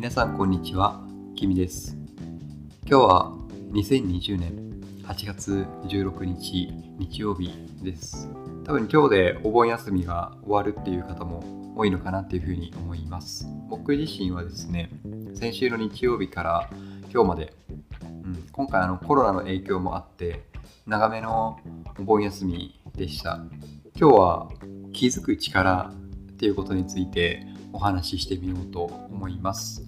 皆さんこんにちは、きみです。今日は2020年8月16日日曜日です。多分今日でお盆休みが終わるっていう方も多いのかなっていうふうに思います。僕自身はですね、先週の日曜日から今日まで、うん、今回あのコロナの影響もあって長めのお盆休みでした。今日は気づく力っていうことについてお話ししてみようと思います。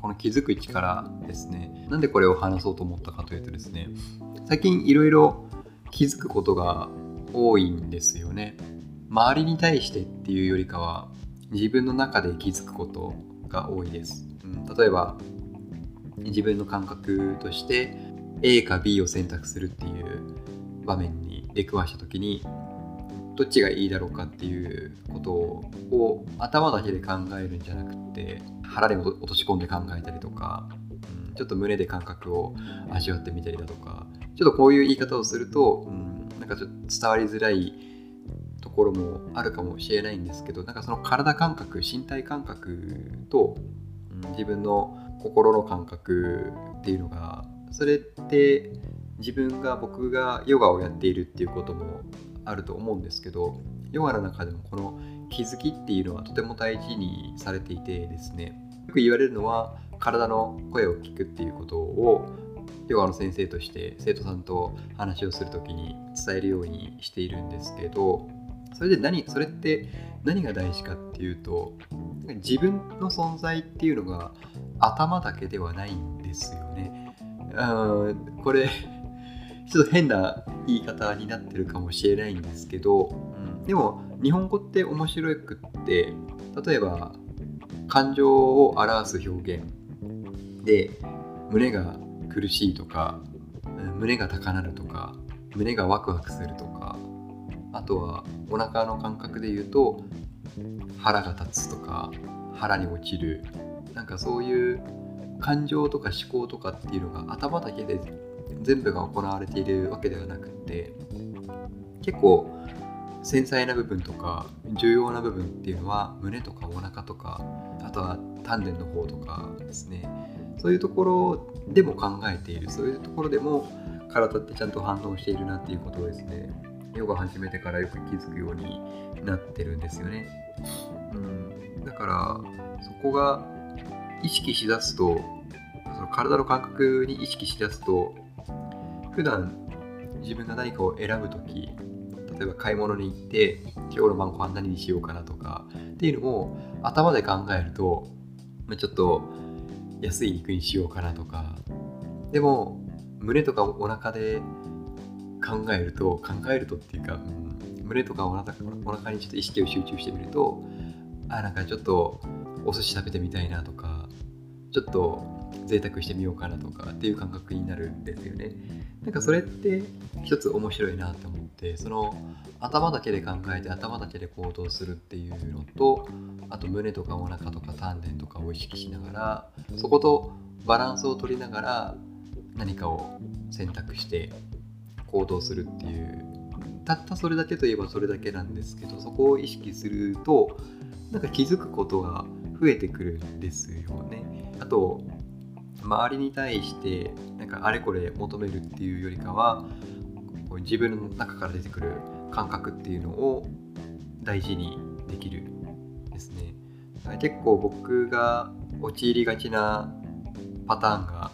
この気づく力ですね。なんでこれを話そうと思ったかというとですね、最近いろいろ気づくことが多いんですよね。周りに対してっていうよりかは自分の中で気づくことが多いです。うん、例えば自分の感覚として A か B を選択するっていう場面に出くわした時にどっちがいいだろうかっていうことを頭だけで考えるんじゃなくて腹に落とし込んで考えたりとか、うん、ちょっと胸で感覚を味わってみたりだとかちょっとこういう言い方をすると、うん、なんかちょっと伝わりづらいところもあるかもしれないんですけどなんかその体感覚身体感覚と、うん、自分の心の感覚っていうのがそれって自分が僕がヨガをやっているっていうこともあると思うんですけどヨガの中でもこの気づきっていうのはとても大事にされていてですねよく言われるのは体の声を聞くっていうことをヨガの先生として生徒さんと話をする時に伝えるようにしているんですけどそれで何それって何が大事かっていうと自分の存在っていうのが頭だけではないんですよね。うんこれちょっと変な言い方になってるかもしれないんですけど、うん、でも日本語って面白くって例えば感情を表す表現で胸が苦しいとか胸が高鳴るとか胸がワクワクするとかあとはお腹の感覚で言うと腹が立つとか腹に落ちる。なんかそういう感情とか思考とかっていうのが頭だけで全部が行われているわけではなくて結構繊細な部分とか重要な部分っていうのは胸とかお腹とかあとは丹田の方とかですね。そういうところでも考えている。そういうところでも体ってちゃんと反応しているなっていうことをですねヨガ始めてからよく気づくようになってるんですよね、うん、だからそこが意識しだすとその体の感覚に意識しだすと普段自分が何かを選ぶ時例えば買い物に行って今日の晩ご飯何にしようかなとかっていうのを頭で考えるとちょっと安い肉にしようかなとかでも胸とかお腹で考えると考えるとっていうか、うん、胸とかお腹お腹にちょっと意識を集中してみるとあなんかちょっとお寿司食べてみたいなとかちょっと贅沢してみようかなとかっていう感覚になるんですよね。なんかそれって一つ面白いなと思ってその頭だけで考えて頭だけで行動するっていうのとあと胸とかお腹とか丹田とかを意識しながらそことバランスを取りながら何かを選択して行動するっていうたったそれだけといえばそれだけなんですけどそこを意識するとなんか気づくことが増えてくるんですよね。あと周りに対してなんかあれこれ求めるっていうよりかは自分の中から出てくる感覚っていうのを大事にできるですね。結構僕が陥りがちなパターンが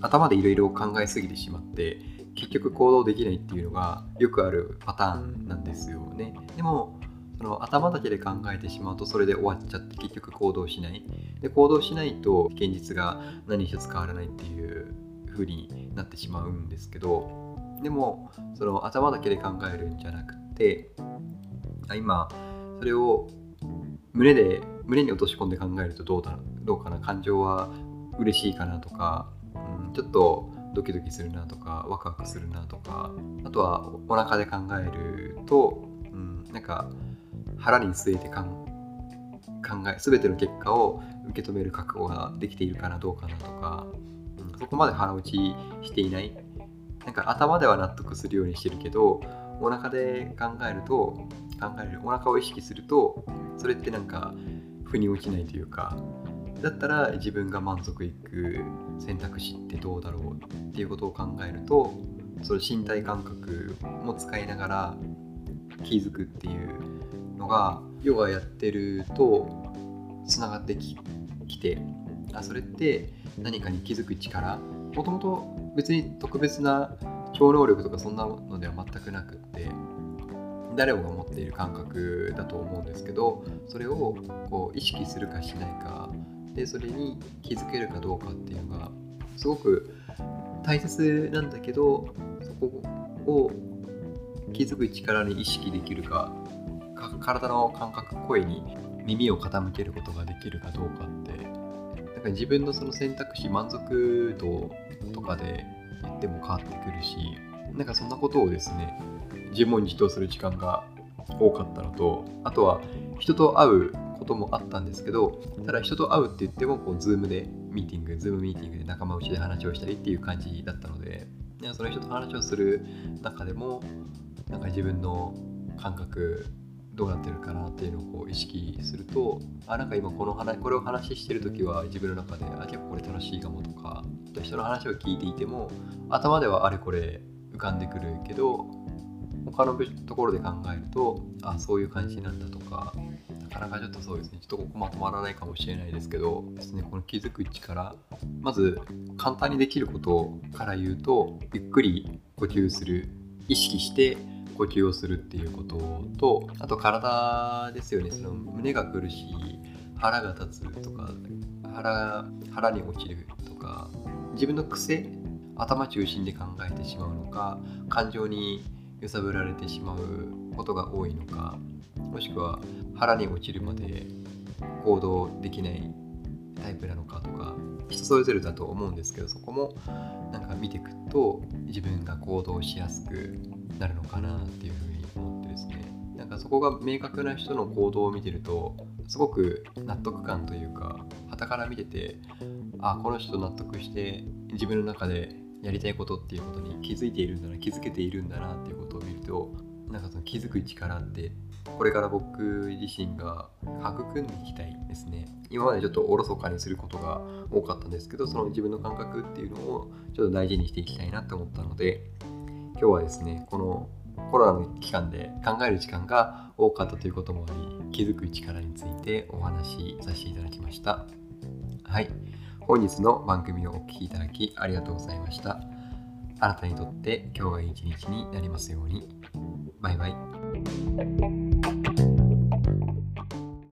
頭でいろいろ考えすぎてしまって結局行動できないっていうのがよくあるパターンなんですよね。でもその頭だけで考えてしまうとそれで終わっちゃって結局行動しない。で行動しないと現実が何一つ変わらないっていう風になってしまうんですけどでもその頭だけで考えるんじゃなくて今それを胸で胸に落とし込んで考えるとどうだどうかな感情は嬉しいかなとか、うん、ちょっとドキドキするなとかワクワクするなとかあとはお腹で考えると、うん、なんか腹に据えて考え全ての結果を受け止める覚悟ができているかなどうかなとか、うん、そこまで腹落ちしていない。なんか頭では納得するようにしてるけどお腹で考えると考えるお腹を意識するとそれってなんか腑に落ちないというかだったら自分が満足いく選択肢ってどうだろうっていうことを考えるとその身体感覚も使いながら気づくっていうのがヨガやってるとつながってきてあそれって何かに気づく力。もともと別に特別な超能力とかそんなのでは全くなくって誰もが持っている感覚だと思うんですけどそれをこう意識するかしないか。でそれに気づけるかどうかっていうのがすごく大切なんだけどそこを気づく力に意識できるか体の感覚声に耳を傾けることができるかどうかって。なんか自分のその選択肢満足度とかで言っても変わってくるしなんかそんなことをですね自問自答する時間が多かったのとあとは人と会うこともあったんですけどただ人と会うって言ってもこう Zoom でミーティング Zoom ミーティングで仲間内で話をしたりっていう感じだったのでその人と話をする中でもなんか自分の感覚どうなってるかなっていうのをこう意識するとあなんか今この話これを話してる時は自分の中であ結構これ楽しいかもとか人の話を聞いていても頭ではあれこれ浮かんでくるけど他のところで考えるとあそういう感じなんだとかなかなかちょっとそうですねちょっとここまとまらないかもしれないですけどですねこの気づく力まず簡単にできることから言うとゆっくり呼吸する意識して呼吸をするっていうこととあと体ですよね。その胸が苦しい腹が立つとか腹腹に落ちるとか自分の癖頭中心で考えてしまうのか感情に揺さぶられてしまうことが多いのかもしくは腹に落ちるまで行動できないタイプなのかとか人それぞれだと思うんですけどそこもなんか見ていくと自分が行動しやすくなるのかなっていうふうに思ってですね。なんかそこが明確な人の行動を見てるとすごく納得感というか傍から見ててあこの人納得して自分の中でやりたいことっていうことに気づいているんだな気づけているんだなっていうことを見るとなんかその気づく力ってこれから僕自身が育んでいきたいですね。今までちょっとおろそかにすることが多かったんですけどその自分の感覚っていうのをちょっと大事にしていきたいなと思ったので今日はですねこのコロナの期間で考える時間が多かったということもあり気づく力についてお話しさせていただきました。はい。本日の番組をお聴きいただきありがとうございました。あなたにとって今日がいい一日になりますように。バイバイ。